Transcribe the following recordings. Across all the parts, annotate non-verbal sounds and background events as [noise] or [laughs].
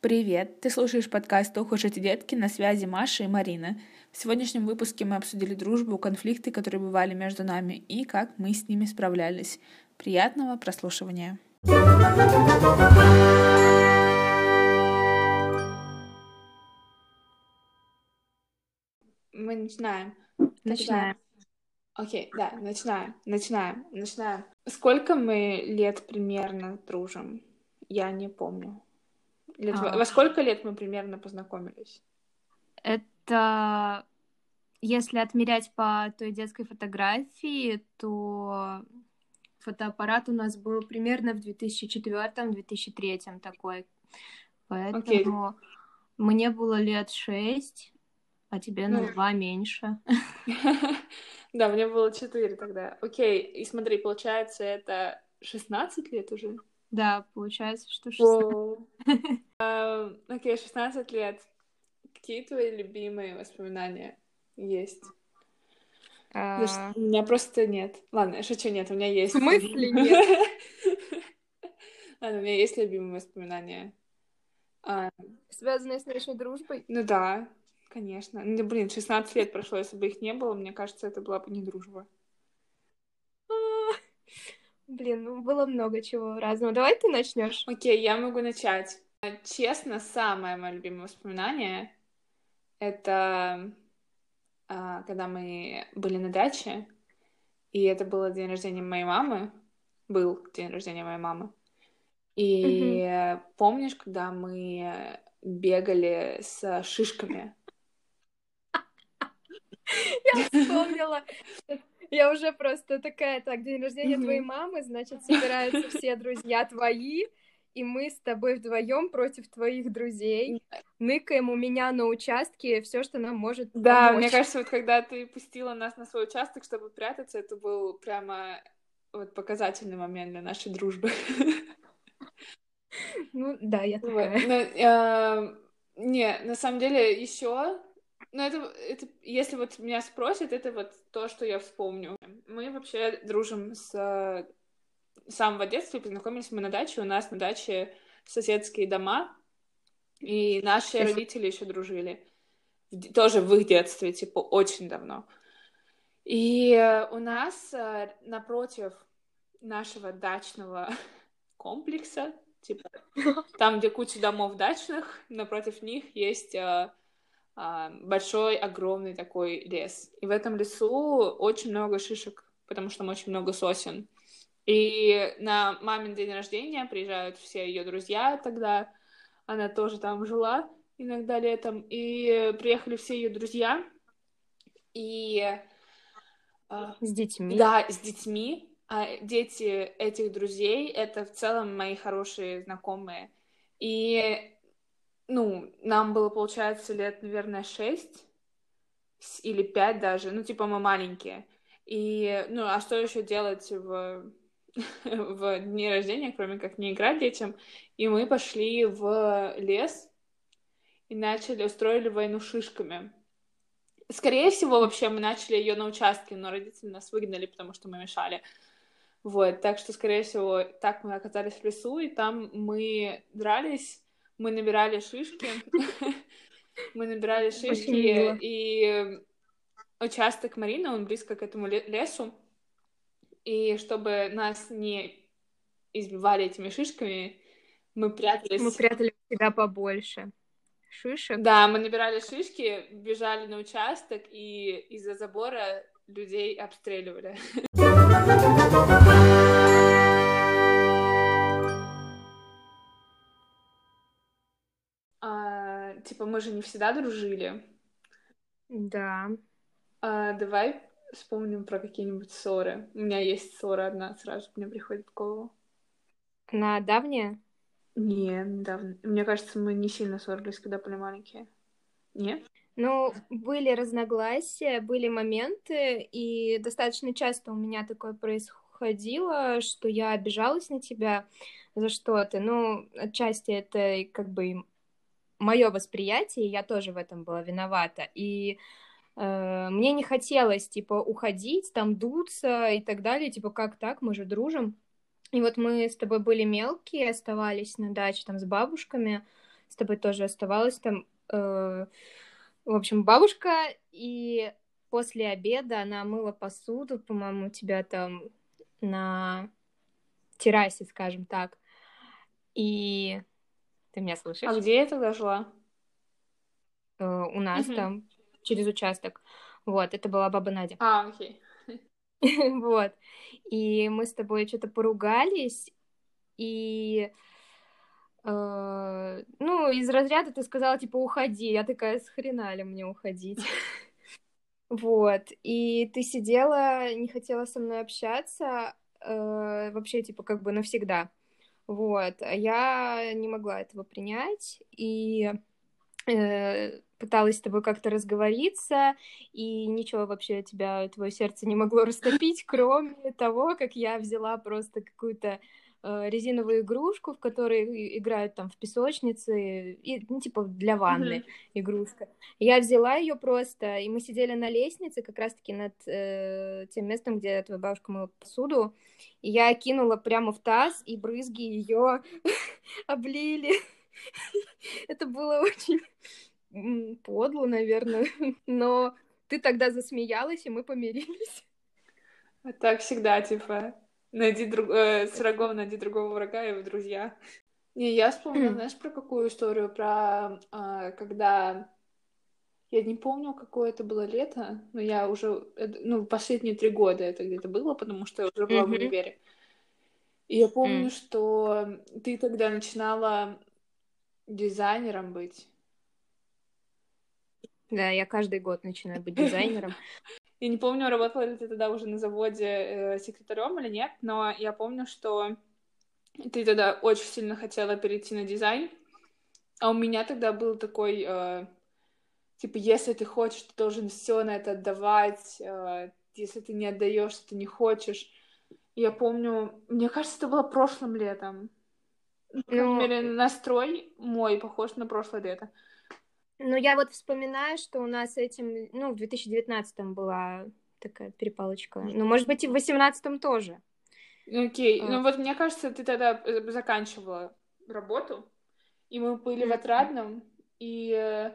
Привет! Ты слушаешь подкаст «Ох уж эти детки» на связи Маша и Марина. В сегодняшнем выпуске мы обсудили дружбу, конфликты, которые бывали между нами, и как мы с ними справлялись. Приятного прослушивания! Мы начинаем. Начинаем. Окей, да, начинаем, начинаем, начинаем. Сколько мы лет примерно дружим? Я не помню. Лет... А... Во сколько лет мы примерно познакомились? Это если отмерять по той детской фотографии, то фотоаппарат у нас был примерно в 2004-2003 такой. Поэтому okay. мне было лет шесть, а тебе на ну... два меньше. [laughs] Да, мне было четыре тогда. Окей, и смотри, получается, это 16 лет уже? Да, получается, что 16. Окей, 16 лет. Какие твои любимые воспоминания есть? А. У меня просто нет. Ладно, я шучу, нет, у меня есть. В смысле [laughs] нет? Ладно, у меня есть любимые воспоминания. А. Связанные с нашей дружбой? Ну да, конечно. Ну, блин, 16 лет прошло, если бы их не было, мне кажется, это была бы не дружба. Блин, ну было много чего разного. Давай ты начнешь. Окей, я могу начать. Честно, самое мое любимое воспоминание это а, когда мы были на даче, и это было день рождения моей мамы, был день рождения моей мамы. И mm-hmm. помнишь, когда мы бегали с шишками? [laughs] Я вспомнила. Я уже просто такая, так, день рождения mm-hmm. твоей мамы, значит, собираются все друзья твои, и мы с тобой вдвоем против твоих друзей ныкаем у меня на участке все, что нам может Да, помочь. мне кажется, вот когда ты пустила нас на свой участок, чтобы прятаться, это был прямо вот показательный момент для нашей дружбы. Ну, да, я такая. Вот. Но, э, не, на самом деле, еще ну, это, это, если вот меня спросят, это вот то, что я вспомню. Мы вообще дружим с самого детства, познакомились мы на даче, у нас на даче соседские дома, и наши родители еще дружили. Тоже в их детстве, типа, очень давно. И у нас э, напротив нашего дачного [laughs] комплекса, типа, там, где куча домов дачных, напротив них есть э, большой, огромный такой лес. И в этом лесу очень много шишек, потому что там очень много сосен. И на мамин день рождения приезжают все ее друзья тогда. Она тоже там жила иногда летом. И приехали все ее друзья. И... А, с детьми? Да, с детьми. А дети этих друзей — это в целом мои хорошие знакомые. И ну, нам было, получается, лет, наверное, шесть или пять даже, ну, типа, мы маленькие. И, ну, а что еще делать в, [laughs] в дни рождения, кроме как не играть детям? И мы пошли в лес и начали, устроили войну шишками. Скорее всего, вообще мы начали ее на участке, но родители нас выгнали, потому что мы мешали. Вот, так что, скорее всего, так мы оказались в лесу, и там мы дрались, мы набирали шишки, [laughs] мы набирали шишки, и участок Марины, он близко к этому лесу, и чтобы нас не избивали этими шишками, мы прятались... Мы прятали себя побольше шишек. Да, мы набирали шишки, бежали на участок, и из-за забора людей обстреливали. [laughs] типа, мы же не всегда дружили. Да. А, давай вспомним про какие-нибудь ссоры. У меня есть ссора одна, сразу мне приходит в голову. На давняя? Не, недавно. Мне кажется, мы не сильно ссорились, когда были маленькие. Нет? Ну, были разногласия, были моменты, и достаточно часто у меня такое происходило, что я обижалась на тебя за что-то. Ну, отчасти это как бы мое восприятие, я тоже в этом была виновата. И э, мне не хотелось, типа, уходить, там, дуться и так далее, типа, как так, мы же дружим. И вот мы с тобой были мелкие, оставались на даче там с бабушками, с тобой тоже оставалась там. Э, в общем, бабушка, и после обеда она мыла посуду, по-моему, у тебя там на террасе, скажем так. И ты меня слышишь? А где я тогда жила? Э, у нас угу. там, через участок. Вот, это была баба Надя. А, окей. [laughs] Вот. И мы с тобой что-то поругались, и э, ну, из разряда ты сказала, типа, уходи. Я такая, с хрена ли мне уходить? [laughs] Вот. И ты сидела, не хотела со мной общаться, э, вообще, типа, как бы навсегда. Вот. А я не могла этого принять, и э, пыталась с тобой как-то разговориться, и ничего вообще тебя, твое сердце не могло [laughs] растопить, кроме того, как я взяла просто какую-то резиновую игрушку, в которой играют там в песочнице, и, ну, типа для ванны mm-hmm. игрушка. Я взяла ее просто, и мы сидели на лестнице, как раз-таки над э, тем местом, где твоя бабушка мыла посуду, и я кинула прямо в таз, и брызги ее [laughs] облили. [laughs] Это было очень подло, наверное, [laughs] но ты тогда засмеялась, и мы помирились. Так всегда, типа, найди друг... э, с врагом найди другого врага и в друзья. Не, я вспомнила, знаешь, про какую историю? Про э, когда... Я не помню, какое это было лето, но я уже... Ну, последние три года это где-то было, потому что я уже была в универе. И я помню, что ты тогда начинала дизайнером быть. Да, я каждый год начинаю быть дизайнером. [laughs] Я не помню, работала ли ты тогда уже на заводе э, секретарем или нет, но я помню, что ты тогда очень сильно хотела перейти на дизайн, а у меня тогда был такой, э, типа, если ты хочешь, ты должен все на это отдавать, э, если ты не отдаешь, ты не хочешь. Я помню, мне кажется, это было прошлым летом. Ну, по крайней мере, настрой мой похож на прошлое лето. Ну, я вот вспоминаю, что у нас этим, ну, в 2019-м была такая перепалочка. Ну, может быть, и в 18-м тоже. Окей, okay. а. ну вот мне кажется, ты тогда э, заканчивала работу, и мы были mm-hmm. в Отрадном, и э,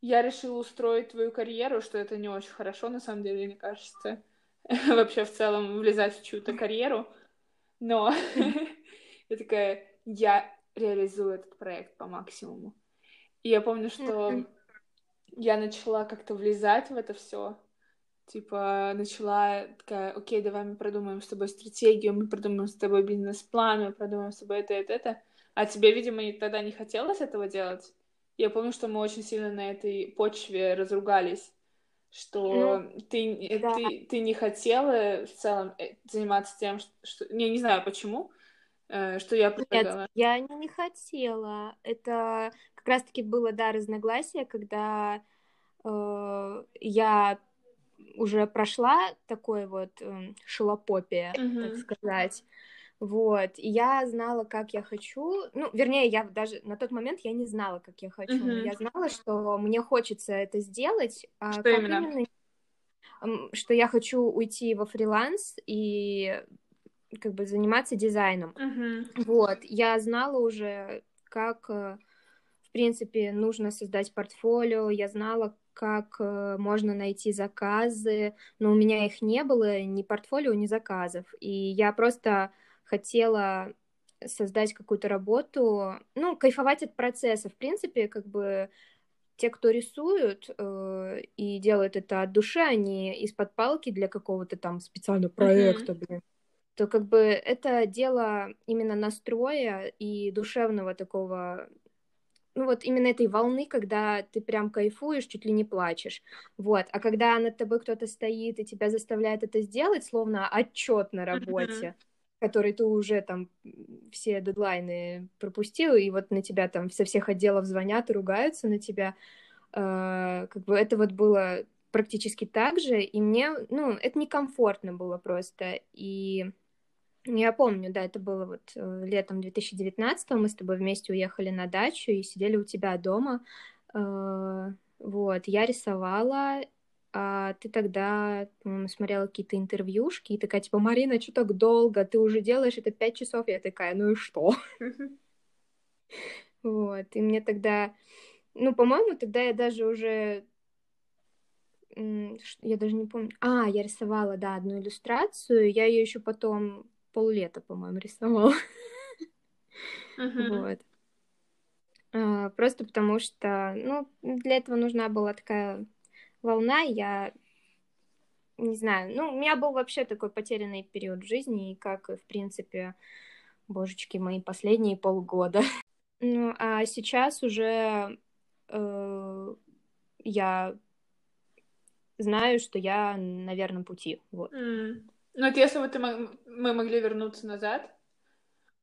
я решила устроить твою карьеру, что это не очень хорошо, на самом деле, мне кажется, [laughs] вообще в целом влезать в чью-то карьеру, но [laughs] я такая, я реализую этот проект по максимуму. И я помню, что я начала как-то влезать в это все. Типа, начала такая, окей, давай мы продумаем с тобой стратегию, мы продумаем с тобой бизнес-план, мы продумаем с тобой это, это, это. А тебе, видимо, тогда не хотелось этого делать? Я помню, что мы очень сильно на этой почве разругались, что ну, ты, да. ты, ты не хотела в целом э, заниматься тем, что... Я не знаю, почему, э, что я предлагала. Нет, я не хотела. Это как раз-таки было, да, разногласие, когда э, я уже прошла такой вот э, шелопопия, mm-hmm. так сказать. Вот, и я знала, как я хочу, ну, вернее, я даже на тот момент я не знала, как я хочу, mm-hmm. я знала, что мне хочется это сделать, а что именно? именно, что я хочу уйти во фриланс и как бы заниматься дизайном. Mm-hmm. Вот, я знала уже, как э, принципе, нужно создать портфолио. Я знала, как э, можно найти заказы, но у меня их не было, ни портфолио, ни заказов. И я просто хотела создать какую-то работу, ну, кайфовать от процесса. В принципе, как бы те, кто рисуют э, и делают это от души, они из-под палки для какого-то там специального проекта, mm-hmm. блин, то как бы это дело именно настроя и душевного такого ну вот именно этой волны, когда ты прям кайфуешь, чуть ли не плачешь. Вот. А когда над тобой кто-то стоит и тебя заставляет это сделать, словно отчет на работе, mm-hmm. который ты уже там все дедлайны пропустил, и вот на тебя там со всех отделов звонят и ругаются на тебя, э, как бы это вот было практически так же, и мне, ну, это некомфортно было просто, и я помню, да, это было вот э, летом 2019 мы с тобой вместе уехали на дачу и сидели у тебя дома. Э, вот, я рисовала, а ты тогда смотрела какие-то интервьюшки и такая, типа, Марина, что так долго? Ты уже делаешь это пять часов? Я такая, ну и что? [laughs] Вот, и мне тогда, ну, по-моему, тогда я даже уже, я даже не помню, а, я рисовала, да, одну иллюстрацию, я ее еще потом поллета, по-моему, рисовала. [laughs] Вот. А, просто потому что, ну, для этого нужна была такая волна, я не знаю, ну, у меня был вообще такой потерянный период в жизни, и как, в принципе, божечки, мои последние полгода. [laughs] Ну, а сейчас уже э, я знаю, что я на верном пути. Вот. Mm. Ну, вот если бы ты мы могли вернуться назад.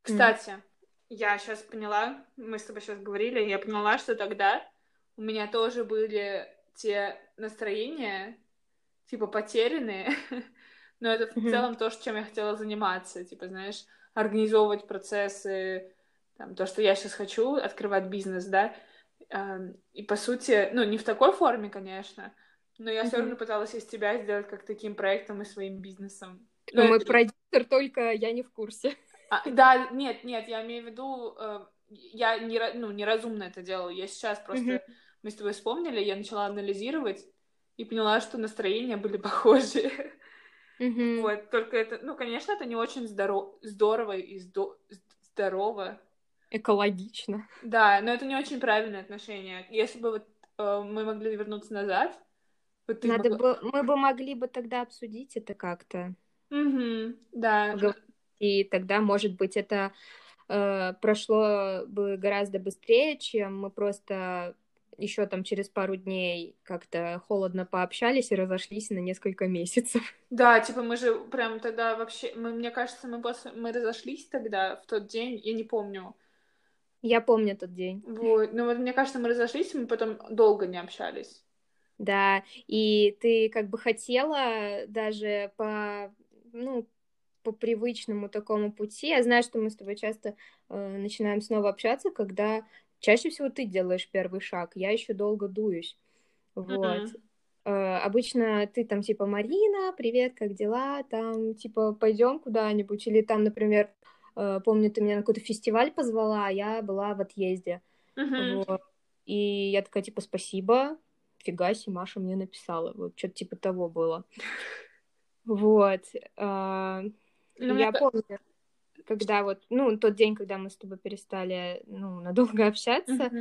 Кстати, mm. я сейчас поняла, мы с тобой сейчас говорили, я поняла, что тогда у меня тоже были те настроения, типа, потерянные, [laughs] но это в mm-hmm. целом то, чем я хотела заниматься, типа, знаешь, организовывать процессы, там, то, что я сейчас хочу, открывать бизнес, да, и, по сути, ну, не в такой форме, конечно, но я mm-hmm. все равно пыталась из тебя сделать как таким проектом и своим бизнесом. Но Мой это... продюсер, только я не в курсе. А, да, нет, нет, я имею в виду, э, я не, ну, неразумно это делала. Я сейчас просто, mm-hmm. мы с тобой вспомнили, я начала анализировать и поняла, что настроения были похожие. Mm-hmm. Вот, только это, ну, конечно, это не очень здоров... здорово и здо... здорово. Экологично. Да, но это не очень правильное отношение. Если бы вот э, мы могли вернуться назад, вот Надо могла... бы, мы бы могли бы тогда обсудить это как-то. Угу, да. И тогда, может быть, это э, прошло бы гораздо быстрее, чем мы просто еще там через пару дней как-то холодно пообщались и разошлись на несколько месяцев. Да, типа мы же прям тогда вообще, мы, мне кажется, мы после, мы разошлись тогда в тот день, я не помню. Я помню тот день. Вот, ну вот мне кажется, мы разошлись, мы потом долго не общались. Да, и ты как бы хотела даже по, ну, по привычному такому пути. Я знаю, что мы с тобой часто э, начинаем снова общаться, когда чаще всего ты делаешь первый шаг, я еще долго дуюсь. Вот. Mm-hmm. Э, обычно ты там типа Марина, привет, как дела? Там типа пойдем куда-нибудь или там, например, э, помню, ты меня на какой-то фестиваль позвала, а я была в отъезде. Mm-hmm. Вот. И я такая типа спасибо, фига себе, Маша мне написала. Вот что-то типа того было. Вот. А, ну, я помню, когда вот, ну, тот день, когда мы с тобой перестали, ну, надолго общаться,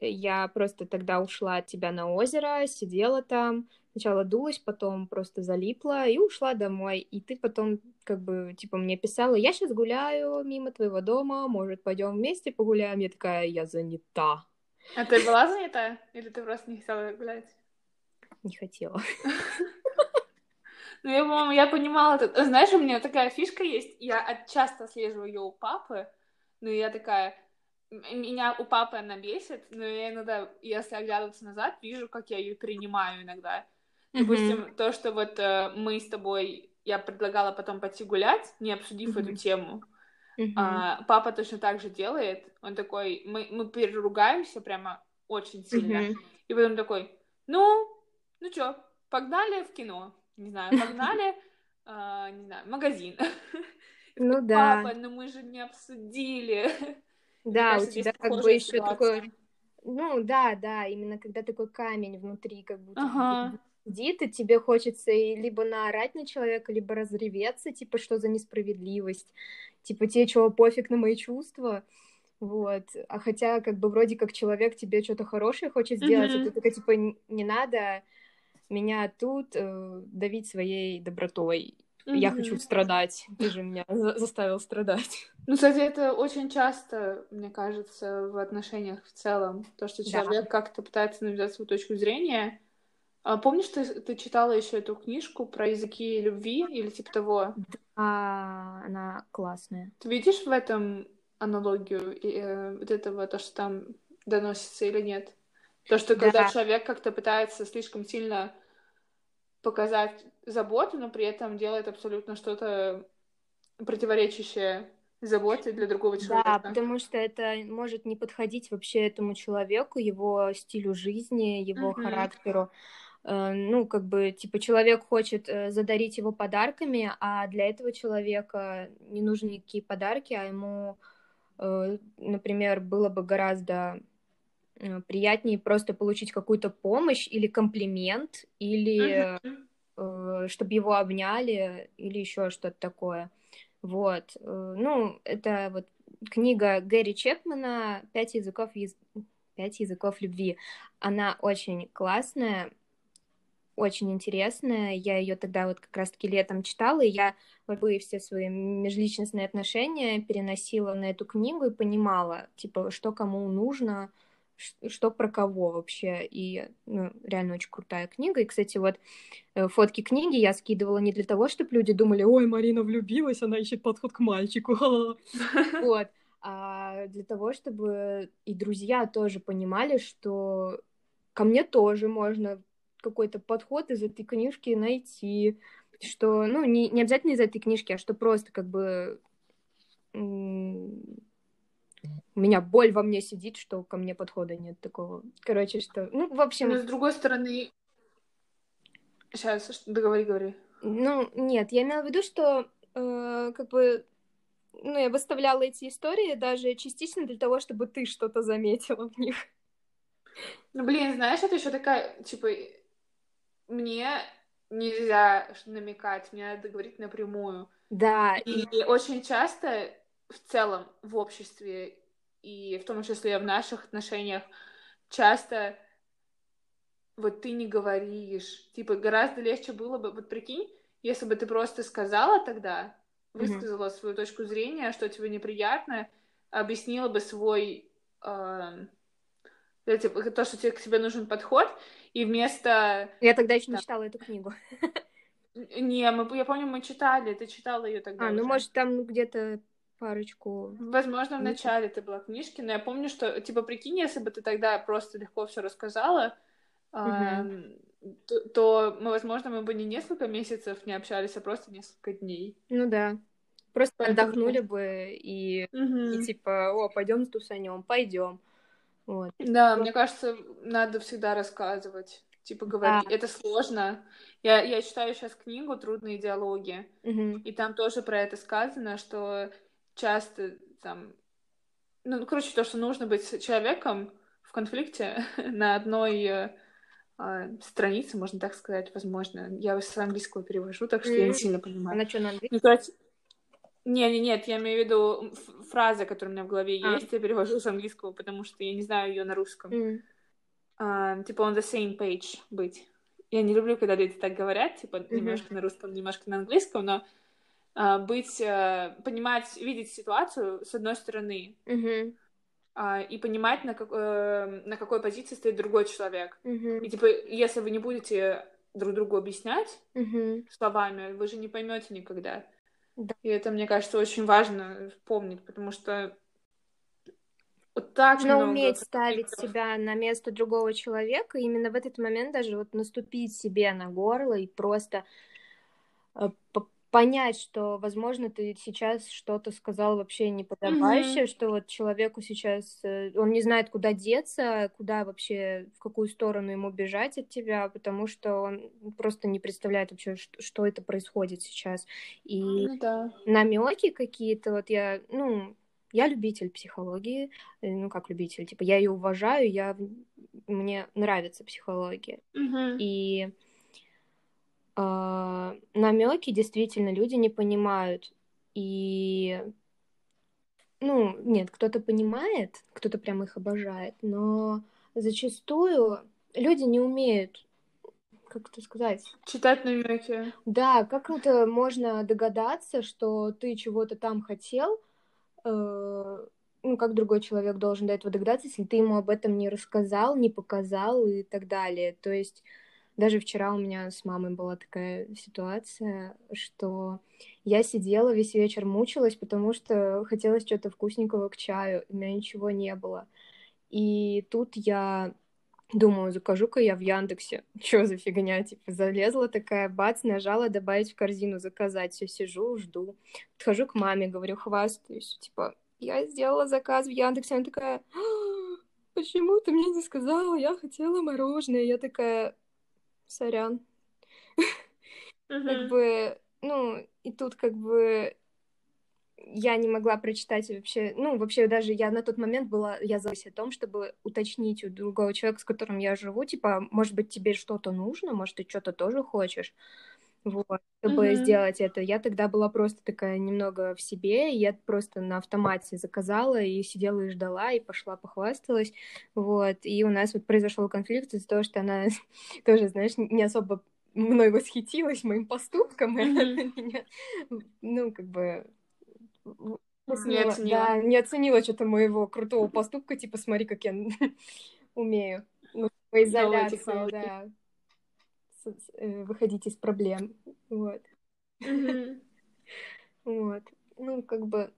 я просто тогда ушла от тебя на озеро, сидела там, сначала дулась, потом просто залипла и ушла домой. И ты потом как бы, типа, мне писала, я сейчас гуляю мимо твоего дома, может, пойдем вместе погуляем? Я такая, я занята. А ты была занята? Или ты просто не хотела гулять? Не хотела. Ну, я, по-моему, я понимала. Знаешь, у меня такая фишка есть. Я часто слежу ее у папы, но я такая... Меня у папы она бесит, но я иногда, если оглядываться назад, вижу, как я ее принимаю иногда. Допустим, mm-hmm. то, что вот э, мы с тобой, я предлагала потом пойти гулять, не обсудив mm-hmm. эту тему. Uh-huh. А, папа точно так же делает. Он такой, мы, мы переругаемся прямо очень сильно. Uh-huh. И потом такой, ну, ну чё, погнали в кино. Не знаю, погнали, [laughs] а, не знаю, магазин. [laughs] Ну да. Папа, но мы же не обсудили. [laughs] Да, у тебя как бы еще такой... Ну да, да, именно когда такой камень внутри, как будто ага сидит, и тебе хочется либо наорать на человека, либо разреветься, типа, что за несправедливость, типа, тебе чего, пофиг на мои чувства, вот, а хотя, как бы, вроде как человек тебе что-то хорошее хочет сделать, mm-hmm. а ты такая, типа, не надо меня тут э, давить своей добротой, Mm-hmm. Я хочу страдать. Ты же меня заставил страдать. [laughs] Ну, кстати, это очень часто, мне кажется, в отношениях в целом. То, что человек да. как-то пытается навязать свою точку зрения, а помнишь, ты, ты читала еще эту книжку про языки любви или типа того? Да, она классная. Ты видишь в этом аналогию э, вот этого, то, что там доносится или нет? То, что когда да. человек как-то пытается слишком сильно показать заботу, но при этом делает абсолютно что-то противоречащее заботе для другого человека. Да, потому что это может не подходить вообще этому человеку, его стилю жизни, его uh-huh. характеру. Э, ну, как бы, типа, человек хочет э, задарить его подарками, а для этого человека не нужны никакие подарки, а ему э, например, было бы гораздо приятнее просто получить какую-то помощь или комплимент, или uh-huh. чтобы его обняли, или еще что-то такое. Вот. Ну, это вот книга Гэри Чепмана «Пять языков, яз... Пять языков любви». Она очень классная, очень интересная. Я ее тогда вот как раз-таки летом читала, и я любые все свои межличностные отношения переносила на эту книгу и понимала, типа, что кому нужно, что про кого вообще. И ну, реально очень крутая книга. И, кстати, вот э, фотки книги я скидывала не для того, чтобы люди думали, ой, Марина влюбилась, она ищет подход к мальчику. [laughs] Вот. А для того, чтобы и друзья тоже понимали, что ко мне тоже можно какой-то подход из этой книжки найти, что, ну, не, не обязательно из этой книжки, а что просто как бы у меня боль во мне сидит, что ко мне подхода нет такого. Короче, что, ну, в общем... Но с другой стороны... Сейчас, договори, говори. Ну, нет, я имела в виду, что э, как бы ну, я выставляла эти истории даже частично для того, чтобы ты что-то заметила в них. Ну, блин, знаешь, это еще такая, типа, мне нельзя намекать, мне надо говорить напрямую. Да. И, и очень часто в целом в обществе и в том числе в наших отношениях часто вот ты не говоришь. Типа гораздо легче было бы, вот прикинь, если бы ты просто сказала тогда, высказала mm-hmm. свою точку зрения, что тебе неприятно, объяснила бы свой э, то, что тебе к тебе нужен подход, и вместо... Я тогда еще не читала эту книгу. [laughs] Не, мы, я помню, мы читали, ты читала ее тогда. А, ну, уже. ну может там где-то парочку. Возможно, в начале ты была книжки, но я помню, что, типа, прикинь, если бы ты тогда просто легко все рассказала, угу. э, то, то мы, возможно, мы бы не несколько месяцев не общались, а просто несколько дней. Ну да. Просто Поэтому... отдохнули бы и, угу. и типа, о, пойдем тусанем, пойдем. Вот. Да, мне кажется, надо всегда рассказывать, типа говорить. Да. Это сложно. Я, я читаю сейчас книгу «Трудные диалоги», угу. и там тоже про это сказано, что часто там... Ну, короче, то, что нужно быть человеком в конфликте [laughs] на одной э, странице, можно так сказать, возможно. Я с английского перевожу, так что mm-hmm. я не сильно понимаю. Она что, на английском? Ну, короче, не, не, нет, я имею в виду фраза, которая у меня в голове а. есть, я перевожу с английского, потому что я не знаю ее на русском. Mm. Uh, типа on the same page быть. Я не люблю, когда люди так говорят, типа mm-hmm. немножко на русском, немножко на английском, но uh, быть, uh, понимать, видеть ситуацию с одной стороны mm-hmm. uh, и понимать, на, как, uh, на какой позиции стоит другой человек. Mm-hmm. И типа, если вы не будете друг другу объяснять mm-hmm. словами, вы же не поймете никогда. Да. И это, мне кажется, очень важно помнить, потому что вот так Нужно много уметь ставить себя на место другого человека, именно в этот момент даже вот наступить себе на горло и просто э, понять, что, возможно, ты сейчас что-то сказал вообще неподобающее, mm-hmm. что вот человеку сейчас, э, он не знает, куда деться, куда вообще, в какую сторону ему бежать от тебя, потому что он просто не представляет вообще, что, что это происходит сейчас. И mm, да. намеки какие-то, вот я, ну, я любитель психологии, э, ну как любитель, типа я ее уважаю, я мне нравится психология, mm-hmm. и а, намеки действительно люди не понимают. И ну, нет, кто-то понимает, кто-то прям их обожает, но зачастую люди не умеют, как это сказать? Читать намеки. Да, как это можно догадаться, что ты чего-то там хотел, э, ну, как другой человек должен до этого догадаться, если ты ему об этом не рассказал, не показал и так далее. То есть даже вчера у меня с мамой была такая ситуация, что я сидела весь вечер, мучилась, потому что хотелось что-то вкусненького к чаю, у меня ничего не было. И тут я думаю, закажу-ка я в Яндексе. [laughs] Что за фигня? Типа, залезла такая, бац, нажала добавить в корзину, заказать. Все, сижу, жду. Подхожу к маме, говорю, хвастаюсь. Типа, я сделала заказ в Яндексе. Она такая, «А, почему ты мне не сказала? Я хотела мороженое. Я такая, сорян. Как бы, ну, и тут как бы я не могла прочитать вообще, ну, вообще даже я на тот момент была, я задалась о том, чтобы уточнить у другого человека, с которым я живу, типа, может быть, тебе что-то нужно, может, ты что-то тоже хочешь, вот, чтобы mm-hmm. сделать это. Я тогда была просто такая немного в себе, и я просто на автомате заказала и сидела и ждала, и пошла похвасталась, вот, и у нас вот произошел конфликт из-за того, что она [laughs] тоже, знаешь, не особо мной восхитилась моим поступком, и она меня, ну, как бы не оценила. Да, не оценила что-то моего крутого поступка, типа, смотри, как я [laughs] умею. Ну, по изоляции, да. Э, выходить из проблем. Вот. [laughs] Вот. Ну, как бы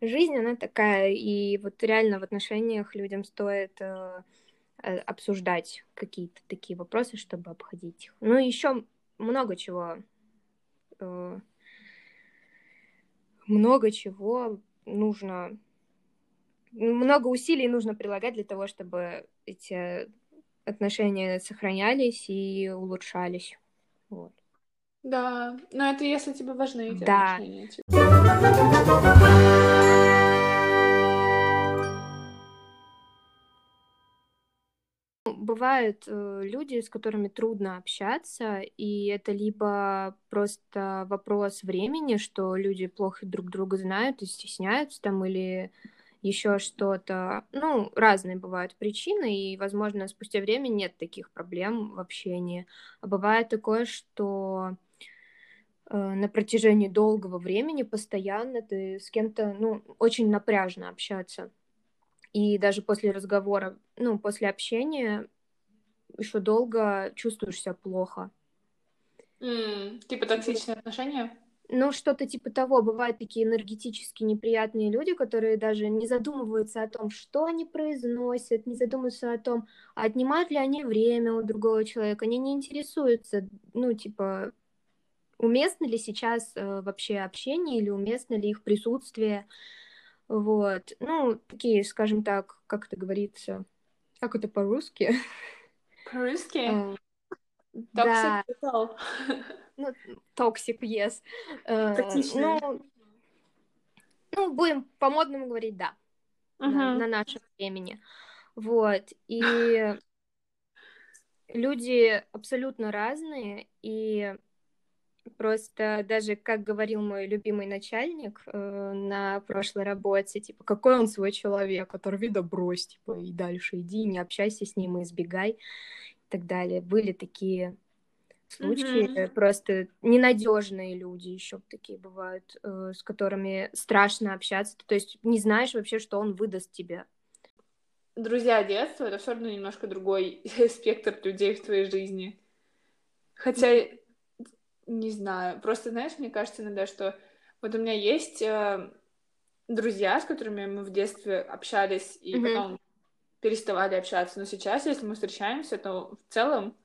жизнь, она такая, и вот реально в отношениях людям стоит э, э обсуждать какие-то такие вопросы, чтобы обходить их. Ну, еще много чего много чего нужно, много усилий нужно прилагать для того, чтобы эти отношения сохранялись и улучшались. Вот. Да, но это если тебе важны эти да. отношения. бывают э, люди, с которыми трудно общаться, и это либо просто вопрос времени, что люди плохо друг друга знают и стесняются там, или еще что-то. Ну, разные бывают причины, и, возможно, спустя время нет таких проблем в общении. А бывает такое, что э, на протяжении долгого времени постоянно ты с кем-то, ну, очень напряжно общаться. И даже после разговора, ну, после общения еще долго чувствуешь себя плохо. Mm, типа токсичные отношения? Ну, что-то типа того. Бывают такие энергетически неприятные люди, которые даже не задумываются о том, что они произносят, не задумываются о том, отнимают ли они время у другого человека. Они не интересуются, ну, типа, уместно ли сейчас э, вообще общение или уместно ли их присутствие. Вот. Ну, такие, скажем так, как это говорится, как это по-русски? По-русски? Toxic да. [laughs] Ну, toxic, yes. Токсичный. Ну, ну, будем по-модному говорить «да» uh-huh. на, на нашем времени. Вот. И [sighs] люди абсолютно разные, и просто даже, как говорил мой любимый начальник э, на прошлой работе, типа, какой он свой человек, который вида брось, типа, и дальше иди, не общайся с ним и избегай, и так далее. Были такие случаи, mm-hmm. просто ненадежные люди еще такие бывают, э, с которыми страшно общаться, то есть не знаешь вообще, что он выдаст тебе. Друзья детства — это все равно немножко другой [laughs] спектр людей в твоей жизни. Хотя не знаю. Просто, знаешь, мне кажется иногда, что вот у меня есть э, друзья, с которыми мы в детстве общались и mm-hmm. потом переставали общаться. Но сейчас, если мы встречаемся, то в целом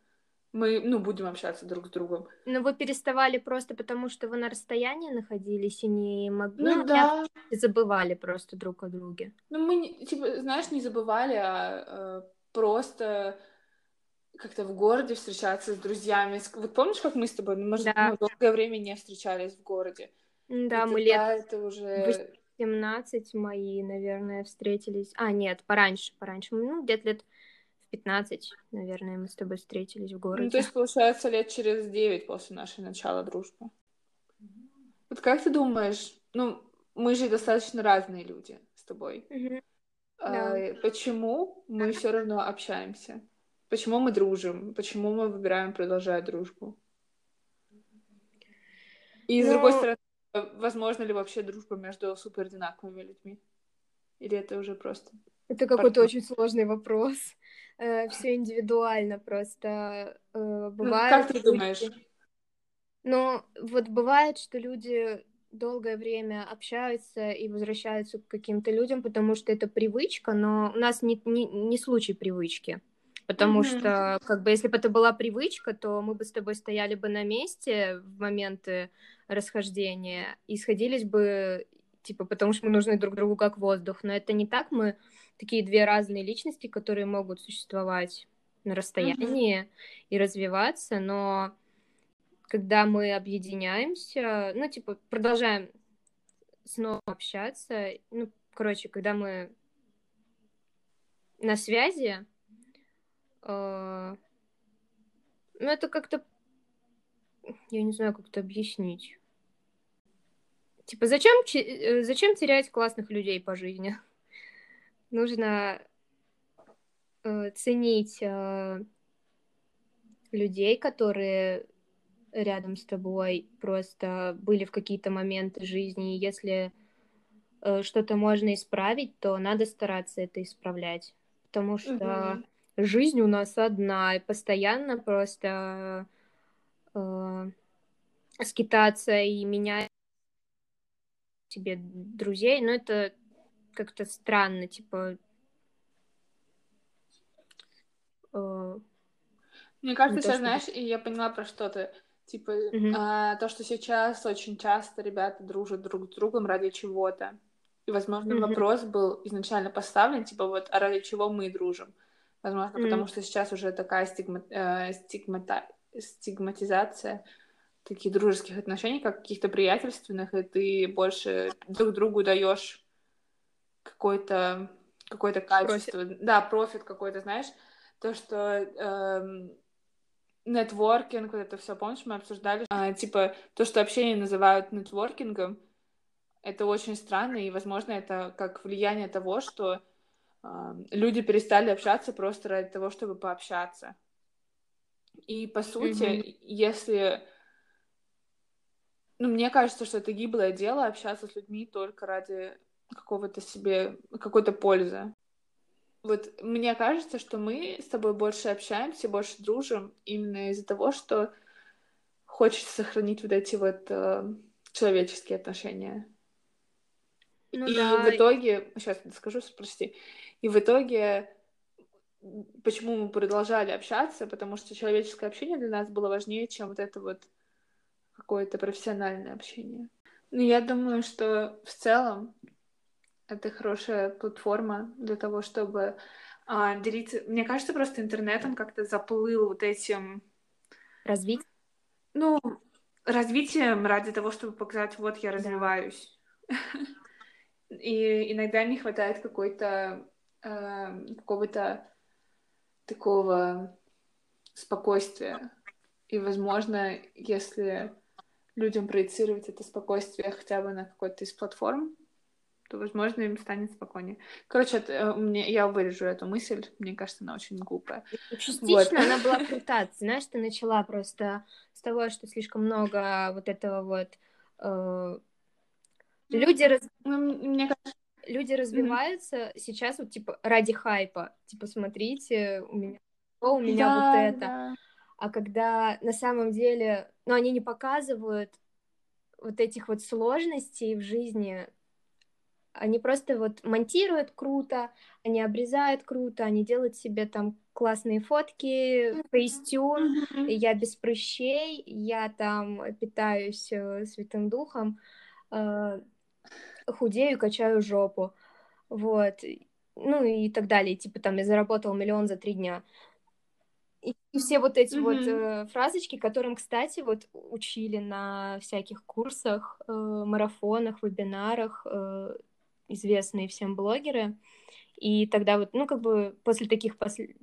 мы, ну, будем общаться друг с другом. Но вы переставали просто потому, что вы на расстоянии находились и не могли... Ну, ну да. Забывали просто друг о друге. Ну, мы, типа, знаешь, не забывали, а э, просто как-то в городе встречаться с друзьями. Вот помнишь, как мы с тобой, ну, может, да. мы долгое время не встречались в городе? Да, и мы лет... это уже... 17 мои, наверное, встретились. А, нет, пораньше, пораньше. Ну, где-то лет 15, наверное, мы с тобой встретились в городе. Ну, то есть, получается, лет через 9 после нашего начала дружбы. Вот как ты думаешь, ну, мы же достаточно разные люди с тобой. Mm-hmm. А, да. Почему мы все равно общаемся? Почему мы дружим? Почему мы выбираем продолжать дружбу? И, с ну... другой стороны, возможно ли вообще дружба между супер одинаковыми людьми? Или это уже просто... Это какой-то очень сложный вопрос. Э, Все индивидуально просто. Э, бывает, ну, как ты люди... думаешь? Ну, вот бывает, что люди долгое время общаются и возвращаются к каким-то людям, потому что это привычка, но у нас не, не, не случай привычки. Потому mm-hmm. что, как бы, если бы это была привычка, то мы бы с тобой стояли бы на месте в моменты расхождения и сходились бы, типа, потому что мы нужны друг другу как воздух. Но это не так, мы такие две разные личности, которые могут существовать на расстоянии mm-hmm. и развиваться, но когда мы объединяемся, ну, типа, продолжаем снова общаться. Ну, короче, когда мы на связи, э, ну, это как-то... Я не знаю, как это объяснить. Типа, зачем, э, зачем терять классных людей по жизни? Нужно э, ценить э, людей, которые рядом с тобой просто были в какие-то моменты жизни, и если э, что-то можно исправить, то надо стараться это исправлять, потому что mm-hmm. жизнь у нас одна, и постоянно просто э, скитаться и менять тебе друзей, но это как-то странно, типа э, мне кажется, сейчас, знаешь, и я поняла про что то Типа, mm-hmm. а, то, что сейчас очень часто ребята дружат друг с другом ради чего-то. И, возможно, mm-hmm. вопрос был изначально поставлен, типа, вот, а ради чего мы дружим? Возможно, mm-hmm. потому что сейчас уже такая стигма... э, стигмата... стигматизация таких дружеских отношений, как каких-то приятельственных, и ты больше друг другу даешь какое-то какое-то качество, профит. да, профит какой-то, знаешь, то, что эм, нетворкинг, вот это все, помнишь, мы обсуждали, а, типа, то, что общение называют нетворкингом, это очень странно, и, возможно, это как влияние того, что э, люди перестали общаться просто ради того, чтобы пообщаться. И, по сути, mm-hmm. если... Ну, мне кажется, что это гиблое дело общаться с людьми только ради какого-то себе, какой-то пользы. Вот мне кажется, что мы с тобой больше общаемся, больше дружим именно из-за того, что хочется сохранить вот эти вот э, человеческие отношения. Ну, и да. в итоге, сейчас скажу, прости, и в итоге, почему мы продолжали общаться, потому что человеческое общение для нас было важнее, чем вот это вот какое-то профессиональное общение. Ну, я думаю, что в целом это хорошая платформа для того, чтобы а, делиться. Мне кажется, просто интернетом как-то заплыл вот этим... Развитием? Ну, развитием ради того, чтобы показать, вот я развиваюсь. [laughs] И иногда не хватает какой-то э, какого-то такого спокойствия. И, возможно, если людям проецировать это спокойствие хотя бы на какой-то из платформ, то, возможно, им станет спокойнее. Короче, это, э, мне, я вырежу эту мысль, мне кажется, она очень глупая. Частично вот. она была крута. Знаешь, ты начала просто с того, что слишком много вот этого вот... Э, люди, раз... Ну, мне кажется... люди развиваются mm-hmm. сейчас вот, типа, ради хайпа. Типа, смотрите, у меня то, у меня да, вот это. Да. А когда на самом деле, ну, они не показывают вот этих вот сложностей в жизни, они просто вот монтируют круто, они обрезают круто, они делают себе там классные фотки, фейстюн, mm-hmm. я без прыщей, я там питаюсь э, святым духом, э, худею, качаю жопу, вот, ну и так далее, типа там я заработал миллион за три дня. И все вот эти mm-hmm. вот э, фразочки, которым, кстати, вот учили на всяких курсах, э, марафонах, вебинарах, э, известные всем блогеры. И тогда вот, ну, как бы после таких, после,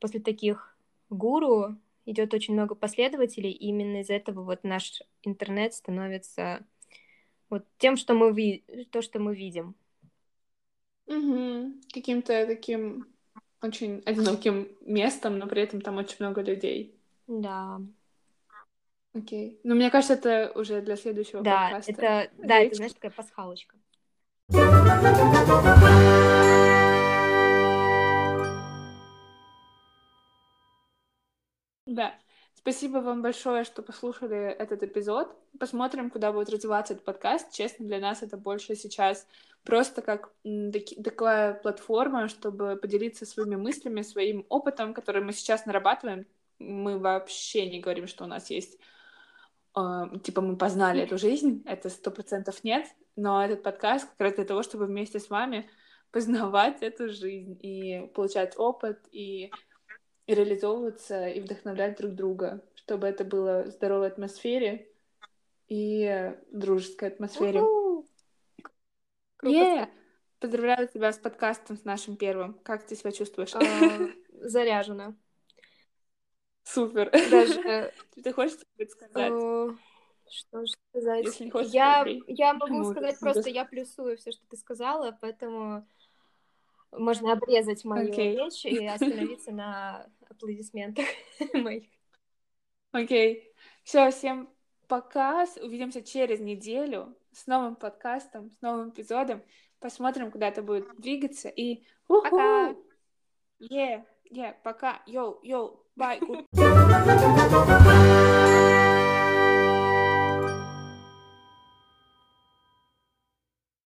после таких гуру идет очень много последователей, и именно из этого вот наш интернет становится вот тем, что мы ви... то, что мы видим. Угу. Каким-то таким очень одиноким местом, но при этом там очень много людей. Да. Окей. Но мне кажется, это уже для следующего да, подкаста. Это, да, это, знаешь, такая пасхалочка. Да. Спасибо вам большое, что послушали этот эпизод. Посмотрим, куда будет развиваться этот подкаст. Честно, для нас это больше сейчас просто как такая платформа, чтобы поделиться своими мыслями, своим опытом, который мы сейчас нарабатываем. Мы вообще не говорим, что у нас есть э, типа мы познали эту жизнь, это сто процентов нет, но этот подкаст как раз для того, чтобы вместе с вами познавать эту жизнь и получать опыт и, и реализовываться и вдохновлять друг друга, чтобы это было в здоровой атмосфере и дружеской атмосфере. Круто. Yeah. Поздравляю тебя с подкастом, с нашим первым. Как ты себя чувствуешь? А, заряжена. Супер. Даже... Ты хочешь что-нибудь сказать? Что же сказать? Если не хочешь, Я, я могу Ну, сказать просто, я плюсую все, что ты сказала, поэтому можно обрезать мою Окей. речь и остановиться на аплодисментах [laughs] моих. Окей. Все, всем пока. Увидимся через неделю с новым подкастом, с новым эпизодом. Посмотрим, куда это будет двигаться. И Пока. уху! Yeah, yeah, пока. Yo, yo, bye. [laughs]